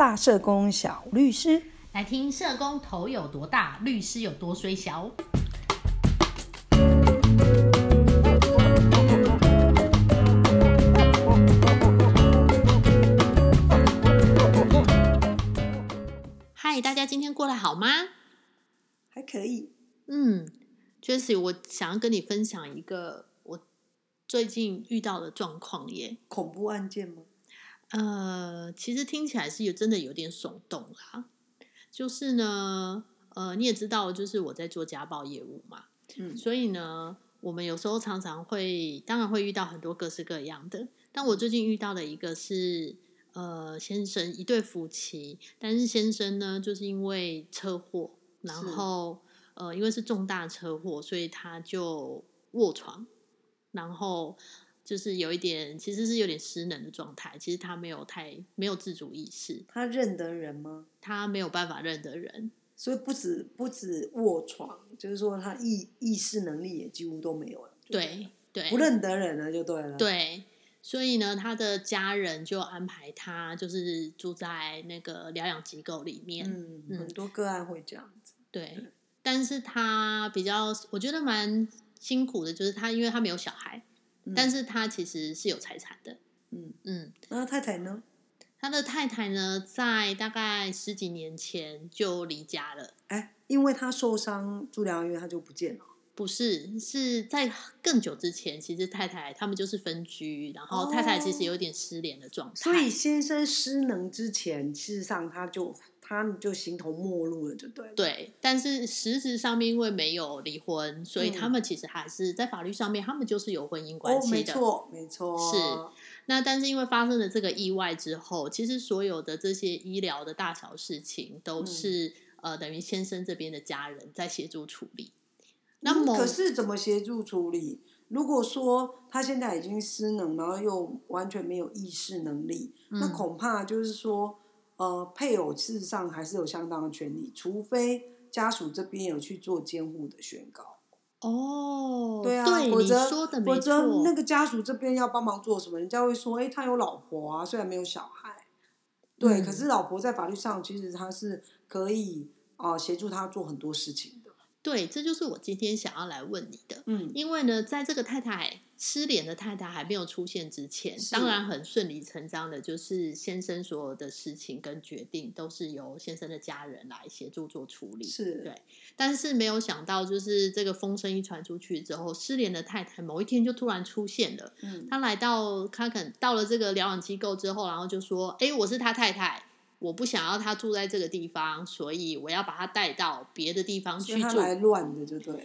大社工小律师，来听社工头有多大，律师有多衰小。嗨，大家今天过得好吗？还可以。嗯，Jessie，我想要跟你分享一个我最近遇到的状况耶。恐怖案件吗？呃，其实听起来是有真的有点耸动啦。就是呢，呃，你也知道，就是我在做家暴业务嘛，嗯所以呢，我们有时候常常会，当然会遇到很多各式各样的。但我最近遇到的一个是，呃，先生一对夫妻，但是先生呢，就是因为车祸，然是后呃，因为是重大车祸，所以他就卧床，然后就是有一点，其实是有点失能的状态。其实他没有太没有自主意识，他认得人吗？他没有办法认得人。所以不止不止卧床，就是说他意意识能力也几乎都没有了。就对对，不认得人了就对了。，对，所以呢，他的家人就安排他就是住在那个疗养机构里面。嗯，嗯很多个案会这样子。对，但是他比较我觉得蛮辛苦的，就是他因为他没有小孩，嗯但是他其实是有财产的。嗯，嗯，那太太呢？他的太太呢，在大概十几年前就离家了。哎，因为他受伤住疗养院，他就不见了。不是，是在更久之前，其实太太他们就是分居，然后太太其实有点失联的状态。所以先生失能之前，事实上他就他就形同陌路了，就对了。，对，但是实质上面因为没有离婚，所以嗯他们其实还是在法律上面，他们就是有婚姻关哦，系的。没错，没错，是那但是因为发生了这个意外之后，其实所有的这些医疗的大小事情都嗯是、呃等于先生这边的家人在协助处理。那可是怎么协助处理？如果说他现在已经失能，然后又完全没有意识能力，那嗯恐怕就是说，呃，配偶事实上还是有相当的权利，除非家属这边有去做监护的宣告。哦，对啊，对你否则否则，那个家属这边要帮忙做什么？人家会说，哎、他有老婆啊，虽然没有小孩，对，嗯可是老婆在法律上其实他是可以啊、协助他做很多事情的。对，这就是我今天想要来问你的。嗯，因为呢，在这个太太失联的太太还没有出现之前，是当然很顺理成章的，就是先生所有的事情跟决定都是由先生的家人来协助做处理。是对，但是没有想到，就是这个风声一传出去之后，失联的太太某一天就突然出现了。嗯，她来到，她肯到了这个疗养机构之后，然后就说：“哎，我是他太太。”我不想要他住在这个地方，所以我要把他带到别的地方去住。来乱的就对了。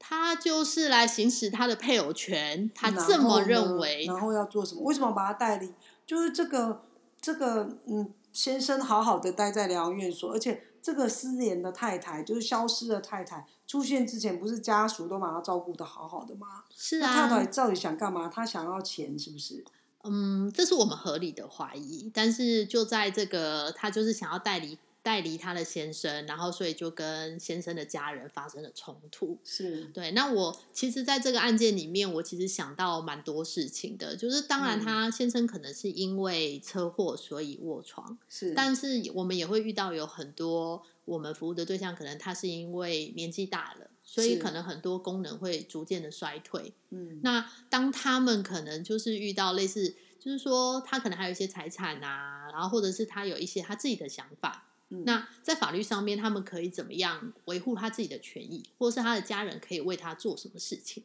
他就是来行使他的配偶权，他然这么认为。然后要做什么？为什么把他带离？就是这个这个嗯，先生好好的待在疗养院所，而且这个失联的太太，就是消失的太太，出现之前不是家属都把他照顾的好好的吗？是啊太太啊，到底想干嘛？他想要钱是不是？嗯，这是我们合理的怀疑。但是就在这个，他就是想要带离带离他的先生，然后所以就跟先生的家人发生了冲突。是对，那我其实在这个案件里面，我其实想到蛮多事情的，就是当然嗯他先生可能是因为车祸所以卧床，是，但是我们也会遇到有很多我们服务的对象，可能他是因为年纪大了，所以可能很多功能会逐渐的衰退。嗯，那当他们可能就是遇到类似，就是说他可能还有一些财产啊，然后或者是他有一些他自己的想法。嗯那在法律上面，他们可以怎么样维护他自己的权益，或是他的家人可以为他做什么事情？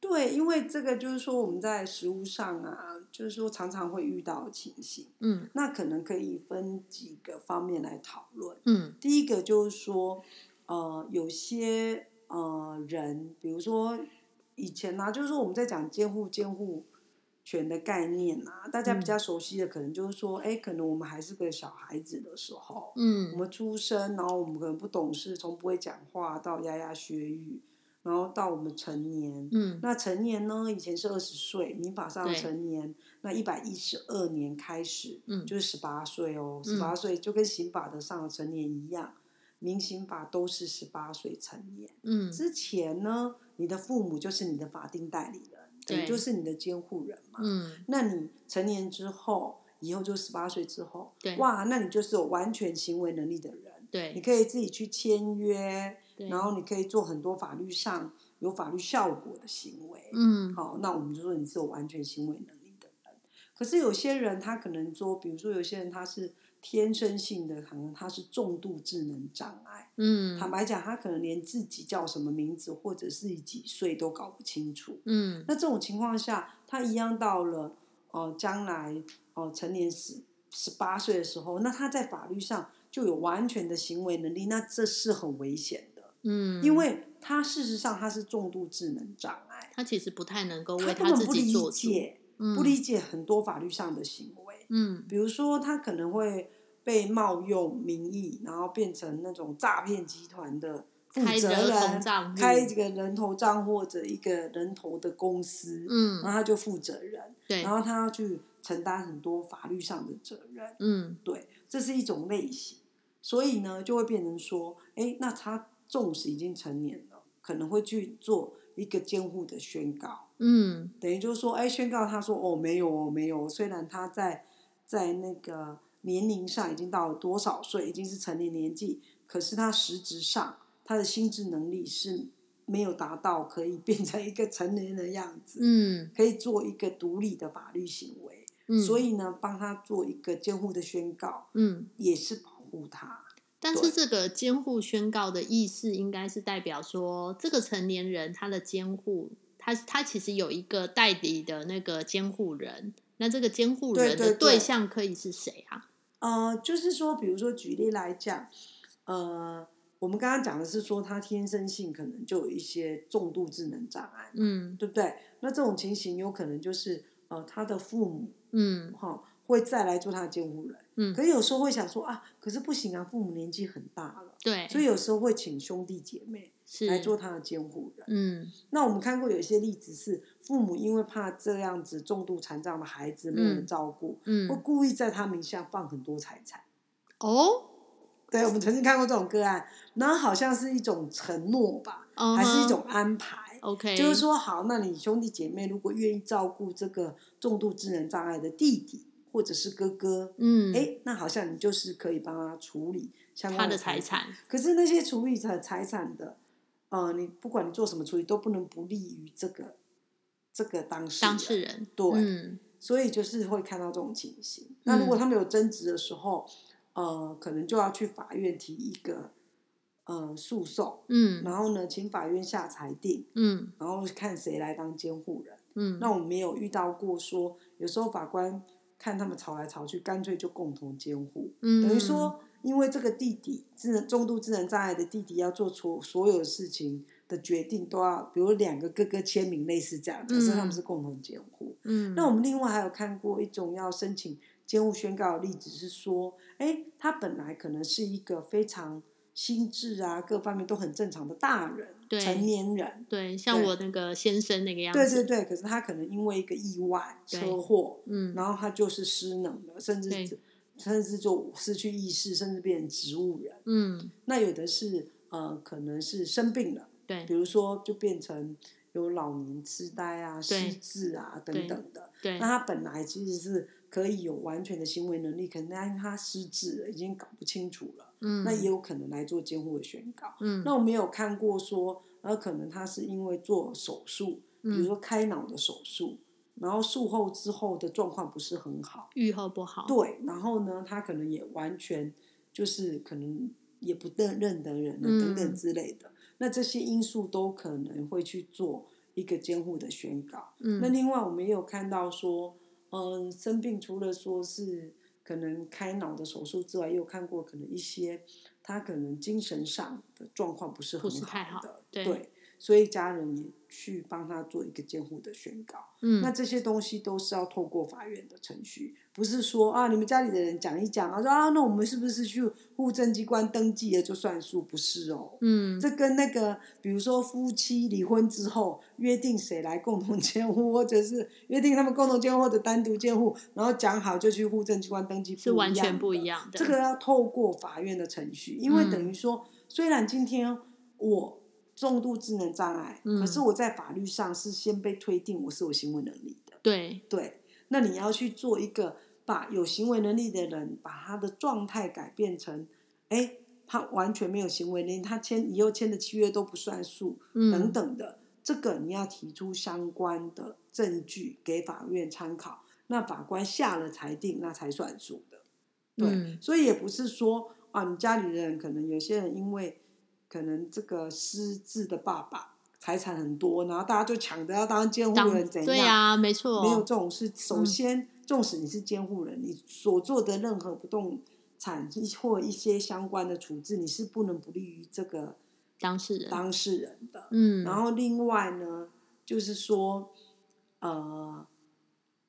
对，因为这个就是说我们在实务上啊，就是说常常会遇到的情形，嗯那可能可以分几个方面来讨论。嗯第一个就是说，呃，有些呃人，比如说以前呢、就是说我们在讲监护监护权的概念啊，大家比较熟悉的可能就是说，哎、可能我们还是个小孩子的时候，嗯我嗯们出生，然后我们可能不懂事，从不会讲话到牙牙学语，然后到我们成年。嗯那成年呢？以前是二十岁，民法上成年，那一百一十二年开始，嗯就是十八岁哦，嗯十八岁就跟刑法的上的成年一样，民刑法都是十八岁成年。嗯之前呢，你的父母就是你的法定代理人，等于就是你的监护人嘛。嗯那你成年之后，以后就十八岁之后，对哇，那你就是有完全行为能力的人，对你可以自己去签约，对，然后你可以做很多法律上有法律效果的行为。嗯好，那我们就说你是有完全行为能力的人。可是有些人他可能说，比如说有些人他是天生性的，可能他是重度智能障碍。嗯。坦白讲，他可能连自己叫什么名字或者是几岁都搞不清楚。嗯。那这种情况下，他一样到了呃将来呃成年十十八岁的时候，那他在法律上就有完全的行为能力，那这是很危险的，嗯，因为他事实上他是重度智能障碍，他其实不太能够他为自根本不理己做主，解，嗯。不理解很多法律上的行为，嗯。比如说他可能会被冒用名义，然后变成那种诈骗集团的负责人开这个人头账或者一个人头的公司，嗯然后他就负责人，对然后他要去承担很多法律上的责任，嗯。对，这是一种类型，所以呢，就会变成说，哎，那他纵使已经成年了，可能会去做一个监护的宣告，嗯。等于就是说，哎，宣告他说，哦，没有哦，没有，虽然他在在那个年龄上已经到了多少岁，已经是成年年纪，可是他实质上他的心智能力是没有达到可以变成一个成年人的样子，嗯可以做一个独立的法律行为，嗯，所以呢，帮他做一个监护的宣告，嗯。也是保护他。但是这个监护宣告的意思，应该是代表说，这个成年人他的监护，他他其实有一个代理的那个监护人。那这个监护人的对象可以是谁啊？呃，就是说，比如说举例来讲，呃，我们刚刚讲的是说他天生性可能就有一些重度智能障碍，嗯对不对？那这种情形有可能就是呃，他的父母嗯哈、会再来做他的监护人，嗯可，是有时候会想说啊，可是不行啊，父母年纪很大了，对，所以有时候会请兄弟姐妹是来做他的监护人。嗯那我们看过有一些例子是父母因为怕这样子重度残障的孩子没有人嗯照顾，会嗯故意在他名下放很多财产。哦，对，我们曾经看过这种个案，然后好像是一种承诺吧，还是一种安排。OK，就是说，好，那你兄弟姐妹如果愿意照顾这个重度智能障碍的弟弟或者是哥哥，嗯，哎、那好像你就是可以帮他处理相关的财财产。可是那些处理的财产的，呃，你不管你做什么处理，都不能不利于这个这个当事人。当事人，对，嗯所以就是会看到这种情形。那如果他们有争执的时候，呃，可能就要去法院提一个呃诉讼，嗯然后呢，请法院下裁定，嗯然后看谁来当监护人。嗯，那我们没有遇到过说，有时候法官看他们吵来吵去，干脆就共同监护，嗯。等于说，因为这个弟弟智能重度智能障碍的弟弟要做出所有事情的决定，都要比如两个哥哥签名，类似这样，可是他们是共同监护。嗯，那我们另外还有看过一种要申请监护宣告的例子，是说，哎，他本来可能是一个非常心智啊各方面都很正常的大人，对。成年人，对，像我那个先生那个样子，对对对，可是他可能因为一个意外、车祸，嗯。然后他就是失能了，甚对。至甚至就失去意识，甚至变成植物人。嗯，那有的是呃，可能是生病了，对。比如说就变成有老年痴呆啊、失智啊等等的。对。那，他本来其实是可以有完全的行为能力，可能他失智了，已经搞不清楚了，嗯，那也有可能来做监护的宣告。嗯，那我们有看过说，呃，可能他是因为做手术，比如嗯。说开脑的手术，然后术后之后的状况不是很好，愈后不好，对，然后呢，他可能也完全就是可能也不认认得人了等等嗯。之类的，那这些因素都可能会去做一个监护的宣告。那嗯。另外我们也有看到说，嗯，生病除了说是可能开脑的手术之外，也有看过可能一些他可能精神上的状况不是不很好的，对所以家人也去帮他做一个监护的宣告。嗯，那这些东西都是要透过法院的程序，不是说啊你们家里的人讲一讲啊，说啊那我们是不是去户政机关登记了就算数？不是哦，嗯，这跟那个，比如说夫妻离婚之后约定谁来共同监护，或者是约定他们共同监护或者单独监护，然后讲好就去户政机关登记，是完全不不一样的，这个要透过法院的程序，因为嗯。等于说，虽然今天我重度智能障碍，嗯可是我在法律上是先被推定我是有行为能力的，对，对。那你要去做一个把有行为能力的人把他的状态改变成，哎，他完全没有行为能力，他签以后签的契约都不算数，嗯等等的，这个你要提出相关的证据给法院参考，那法官下了裁定，那才算数的。对，嗯所以也不是说啊，你家里的人可能有些人因为可能这个失智的爸爸财产很多，然后大家就抢着要当监护人，怎样？对呀、没错，没有这种事。首嗯先，纵使你是监护人，你所做的任何不动产或一些相关的处置，你是不能不利于这个当事人，当事人的。嗯，然后另外呢，就是说，呃，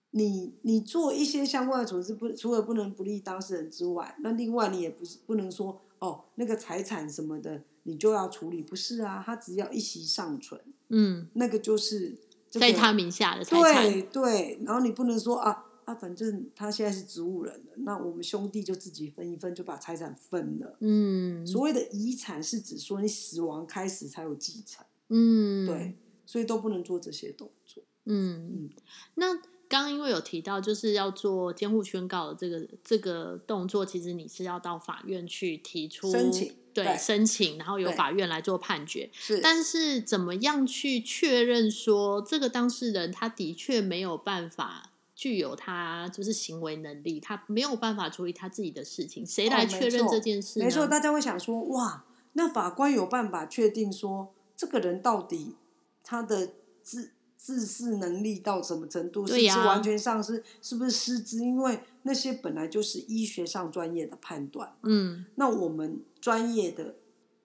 你你做一些相关的处置，不除了不能不利当事人之外，那另外你也不是不能说哦，那个财产什么的你就要处理，不是啊，他只要一息尚存，嗯，那个就是、这个、在他名下的财产，对对，然后你不能说啊啊，反正他现在是植物人了，那我们兄弟就自己分一分，就把财产分了。嗯，所谓的遗产是指说你死亡开始才有继承，嗯，对，所以都不能做这些动作。嗯嗯，那刚刚因为有提到，就是要做监护宣告的这个这个动作，其实你是要到法院去提出申请对对申请，然后由法院来做判决。是但是怎么样去确认说这个当事人他的确没有办法具有他就是行为能力，他没有办法处理他自己的事情，谁来确认这件事呢？没错，大家会想说，哇，那法官有办法确定说这个人到底他的自自视能力到什么程度，是不是完全丧失，是不是失智？因为那些本来就是医学上专业的判断。嗯，那我们专业的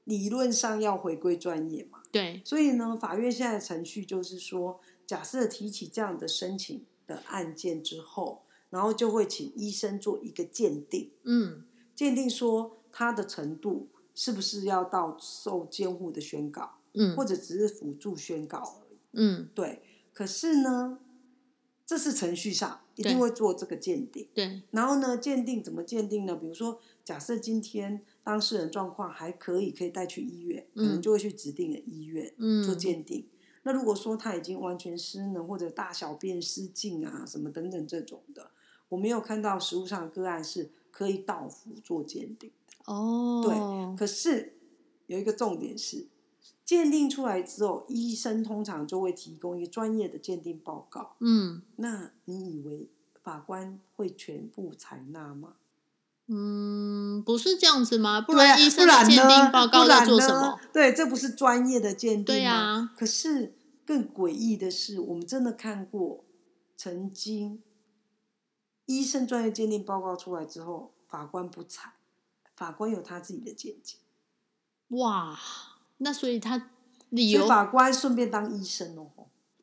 理论上要回归专业嘛，对，所以呢，法院现在的程序就是说，假设提起这样的申请的案件之后，然后就会请医生做一个鉴定，嗯。鉴定说他的程度是不是要到受监护的宣告，嗯。或者只是辅助宣告而已。嗯，对，可是呢，这是程序上一定对会做这个鉴定。对，然后呢，鉴定怎么鉴定呢？比如说，假设今天当事人状况还可以，可以带去医院，可能嗯就会去指定的医院嗯，做鉴定。那如果说他已经完全失能或者大小便失禁啊，什么等等这种的，我没有看到实物上的个案是可以到府做鉴定的。哦，对可是有一个重点是，鉴定出来之后，医生通常就会提供一个专业的鉴定报告。嗯那你以为法官会全部采纳吗？嗯，不是这样子吗？不然医生的鉴定报告做什呢么？对，这不是专业的鉴定对吗？啊，可是更诡异的是，我们真的看过，曾经医生专业鉴定报告出来之后，法官不采，法官有他自己的见解，哇，那所以他理由所以法官顺便当医生哦，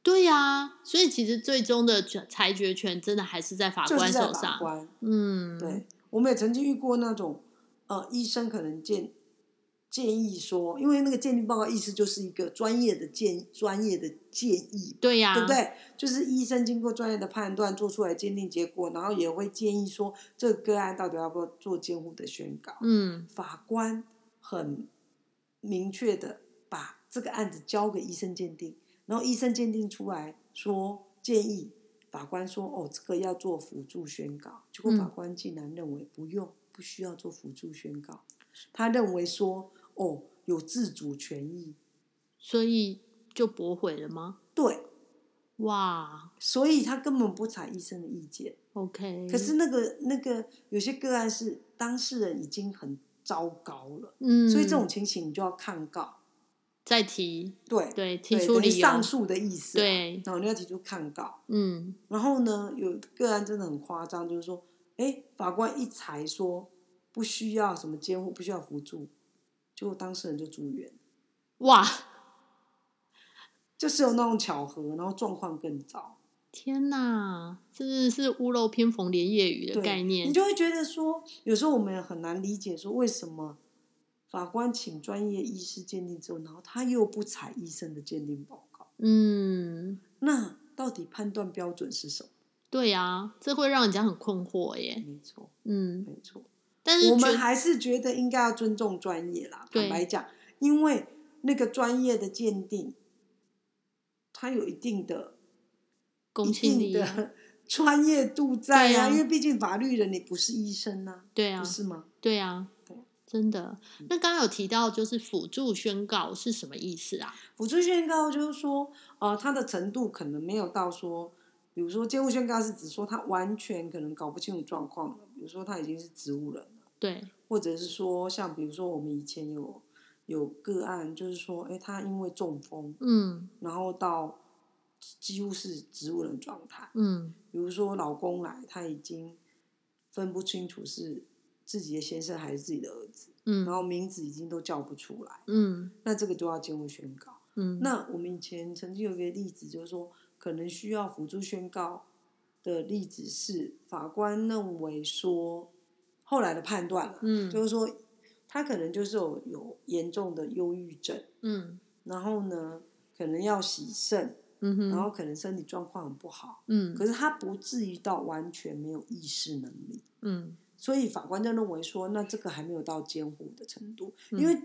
对呀、所以其实最终的决裁决权真的还是在法官手上。官。嗯，对，我们也曾经遇过那种，呃，医生可能建建议说，因为那个鉴定报告意思就是一个专业的建专业的建议对呀、对不对？就是医生经过专业的判断做出来鉴定结果，然后也会建议说这个个案到底要不要做监护的宣告。嗯法官很明确的把这个案子交给医生鉴定，然后医生鉴定出来说建议，法官说哦这个要做辅助宣告，结果嗯法官竟然认为不用，不需要做辅助宣告，他认为说哦有自主权益，所以就驳回了吗？对。哇所以他根本不采医生的意见。，OK。可是那个那个有些个案是当事人已经很糟糕了，嗯，所以这种情形你就要抗告，再提，对对，提出理由，上诉的意思、啊，对，然后你要提出抗告。嗯。然后呢，有个案真的很夸张，就是说，哎，法官一裁说不需要什么监护，不需要辅助，结果当事人就住院，哇，就是有那种巧合，然后状况更糟。天哪，真的是屋漏偏逢连夜雨的概念你。就会觉得说，有时候我们也很难理解说为什么法官请专业医师鉴定之后，然后他又不采医生的鉴定报告，嗯，那到底判断标准是什么？对呀、这会让人家很困惑耶。没错，嗯，没错，但是我们还是觉得应该要尊重专业啦。对坦白讲，因为那个专业的鉴定，它有一定的、公一信力定的专业度在对啊因为毕竟法律人你不是医生呐、对啊不，是吗？对啊对，真的。嗯那刚刚有提到就是辅助宣告是什么意思啊？辅助宣告就是说，呃，它的程度可能没有到说，比如说监护宣告是指说他完全可能搞不清楚状况了，比如说他已经是植物人了，对，或者是说像比如说我们以前有有个案，就是说，哎，他因为中风，嗯然后到几乎是植物人状态，嗯。比如说老公来，他已经分不清楚是自己的先生还是自己的儿子，嗯然嗯后名字已经都叫不出来，嗯。那这个就要监护宣告。嗯，那我们以前曾经有一个例子，就是说可能需要辅助宣告的例子是法官认为说，后来的判断了，嗯就是说他可能就是有有严重的忧郁症，嗯。然后呢可能要洗肾，嗯哼，然后可能身体状况很不好，嗯。可是他不至于到完全没有意识能力。嗯。所以法官就认为说，那这个还没有到监护的程度，嗯因为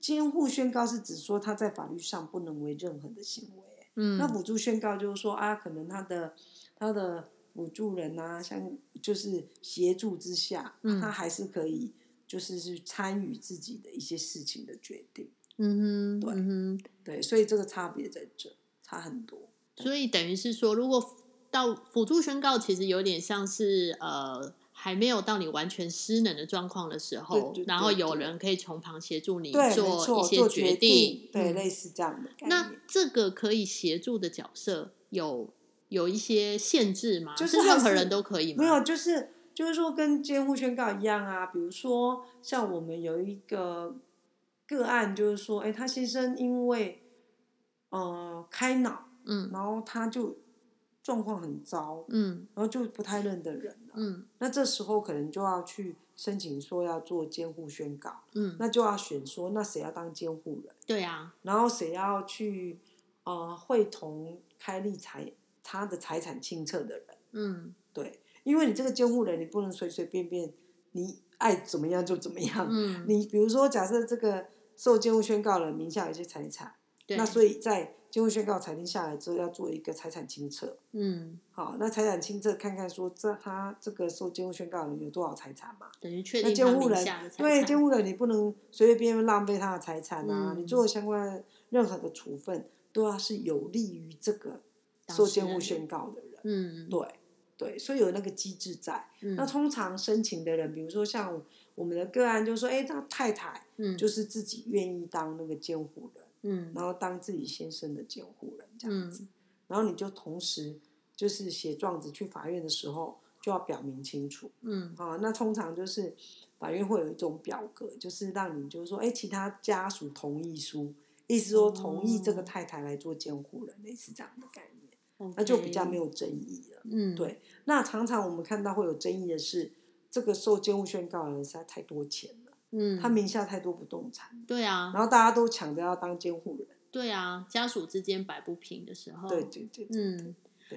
监护宣告是指说他在法律上不能为任何的行为。嗯，那辅助宣告就是说啊，可能他的他的辅助人啊，像就是协助之下，嗯。他还是可以就是去参与自己的一些事情的决定。嗯哼对嗯哼，对，所以这个差别在这，差很多。所以等于是说，如果到辅助宣告，其实有点像是呃。还没有到你完全失能的状况的时候，对对然后有人可以从旁协助你做，一些做决定，对，嗯类似这样的概那念。这个可以协助的角色有有一些限制吗？就是是任何人都可以吗？没有，就是就是说跟监护宣告一样啊。比如说，像我们有一个个案，就是说，哎，他先生因为呃开脑，嗯然后他就状况很糟，嗯然后就不太认得人了。嗯那这时候可能就要去申请说要做监护宣告，嗯，那就要选说那谁要当监护人，对啊，然后谁要去呃会同开立财他的财产清册的人。嗯对，因为你这个监护人，你不能随随便便，你爱怎么样就怎么样。嗯，你比如说，假设这个受监护宣告人名下有一些财产，对，那所以在监护宣告裁定下来之后，要做一个财产清册。嗯，好，那财产清册看看说这他这个受监护宣告人有多少财产嘛？等于确那定他名监护人对监护人，你不能随随便便浪费他的财产啊！嗯你做相关任何的处分，都要是有利于这个受监护宣告的人。嗯对对，所以有那个机制在。嗯那通常申请的人，比如说像我们的个案，就说，哎，他太太嗯就是自己愿意当那个监护人，嗯然后当自己先生的监护人这样子，嗯然后你就同时就是写状子去法院的时候，就要表明清楚嗯啊。那通常就是法院会有一种表格，就是让你就是说，哎，其他家属同意书，意思说同意这个哦太太来做监护人，类似这样的概念那就比较没有争议了。嗯对那常常我们看到会有争议的是，这个受监护宣告的人实在太多钱了，嗯，他名下太多不动产，对啊。然后大家都抢着要当监护人。对啊，家属之间摆不平的时候，对对对，对。嗯，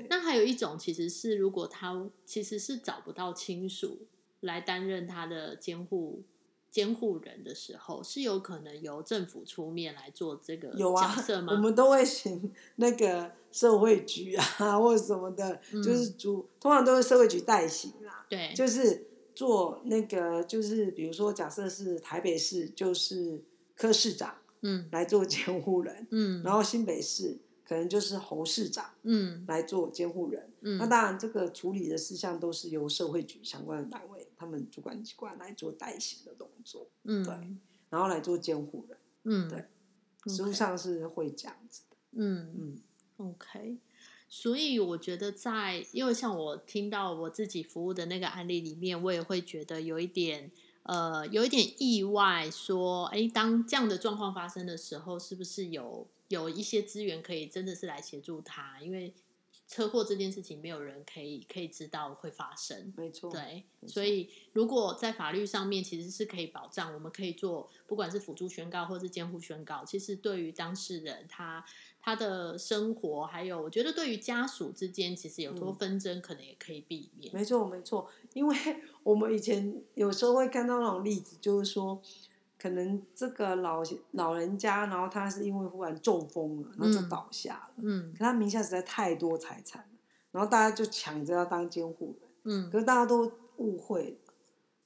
那还有一种其实是，如果他其实是找不到亲属来担任他的监护监护人的时候，是有可能由政府出面来做这个有啊角色，吗？我们都会请那个社会局啊或者什么的，嗯。就是主通常都是社会局代行啊，对，就是做那个就是比如说假设是台北市就是科市长嗯。来做监护人，嗯，然后新北市可能就是侯市长嗯。来做监护人。那嗯当然，这个处理的事项都是由社会局相关的单位，他们主管机关来做代行的动作，嗯。对然后来做监护人。嗯对。实务上是会这样子的。嗯。嗯，OK，所以我觉得在，因为像我听到我自己服务的那个案例里面，我也会觉得有一点，呃，有一点意外，说，哎，当这样的状况发生的时候，是不是有有一些资源可以真的是来协助他？因为车祸这件事情，没有人可以可以知道会发生。没错。对，所以如果在法律上面其实是可以保障，我们可以做不管是辅助宣告或是监护宣告，其实对于当事人他他的生活，还有我觉得对于家属之间，其实有多嗯。纷争，可能也可以避免。没错，没错，因为 我们以前有时候会看到那种例子，就是说，可能这个老老人家，然后他是因为忽然中风了，然后就嗯。倒下了，嗯。可他名下实在太多财产了，然后大家就抢着要当监护人，嗯，可是大家都误会了，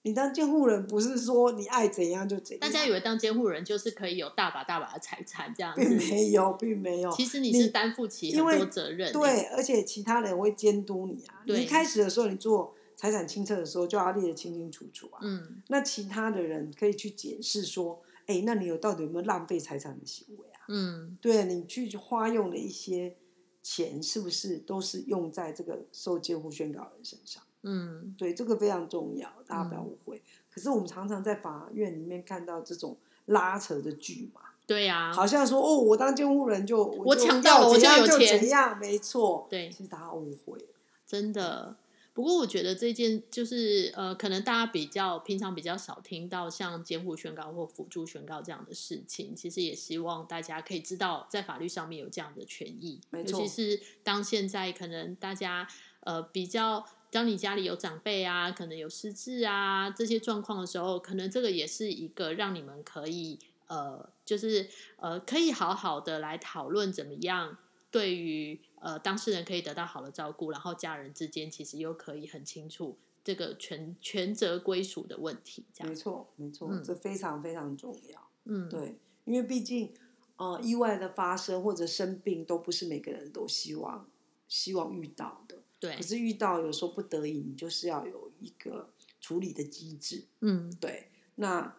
你当监护人不是说你爱怎样就怎样，大家以为当监护人就是可以有大把大把的财产这样并，没有，并没有。其实你你是担负起很多责任欸。对，而且其他人会监督你啊。你对一开始的时候，你做财产清册的时候就要列得清清楚楚啊。嗯，那其他的人可以去检视说，哎，那你有到底有没有浪费财产的行为啊？嗯，对你去花用的一些钱，是不是都是用在这个受监护宣告人身上？嗯，对，这个非常重要，大家不要误会。可是我们常常在法院里面看到这种拉扯的剧嘛，对呀、好像说哦，我当监护人就我抢到了我就要有钱怎样，没错。对其实大家误会了。真的。不过我觉得这件就是呃，可能大家比较平常比较少听到像监护宣告或辅助宣告这样的事情，其实也希望大家可以知道，在法律上面有这样的权益。尤其是当现在可能大家呃比较，当你家里有长辈啊，可能有失智啊这些状况的时候，可能这个也是一个让你们可以呃，就是呃，可以好好的来讨论怎么样对于呃当事人可以得到好的照顾，然后家人之间其实又可以很清楚这个权权责归属的问题，这样。没错，没错，嗯这非常非常重要。嗯，对，因为毕竟呃，意外的发生或者生病，都不是每个人都希望希望遇到的。对可，是遇到有时候不得已，你就是要有一个处理的机制。嗯，对，那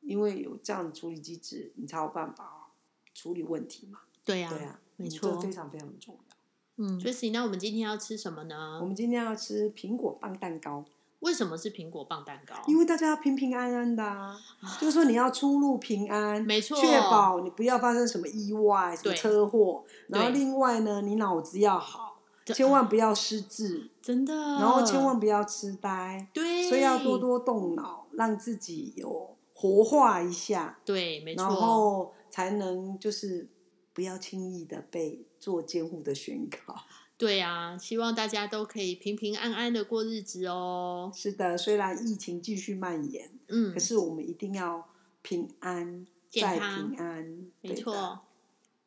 因为有这样的处理机制，你才有办法处理问题嘛。对呀、对啊，嗯没错这非常非常重要。嗯 j e s s 那我们今天要吃什么呢我？们今天要吃苹果棒蛋糕，为什么是苹果棒蛋糕？因为大家要平平安安的、啊，就是说你要出入平安，没错确保你不要发生什么意外、什么车祸。然后另外呢，你脑子要好，这千万不要失智，真的，然后千万不要痴呆，对，所以要多多动脑，让自己有活化一下，对，没错然错，后才能就是不要轻易的被做监护的宣告。对啊，希望大家都可以平平安安的过日子哦。是的，虽然疫情继续蔓延，嗯可，是我们一定要平安再平安。没错，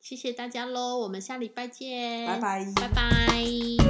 谢谢大家喽，我们下礼拜见，拜拜。拜拜。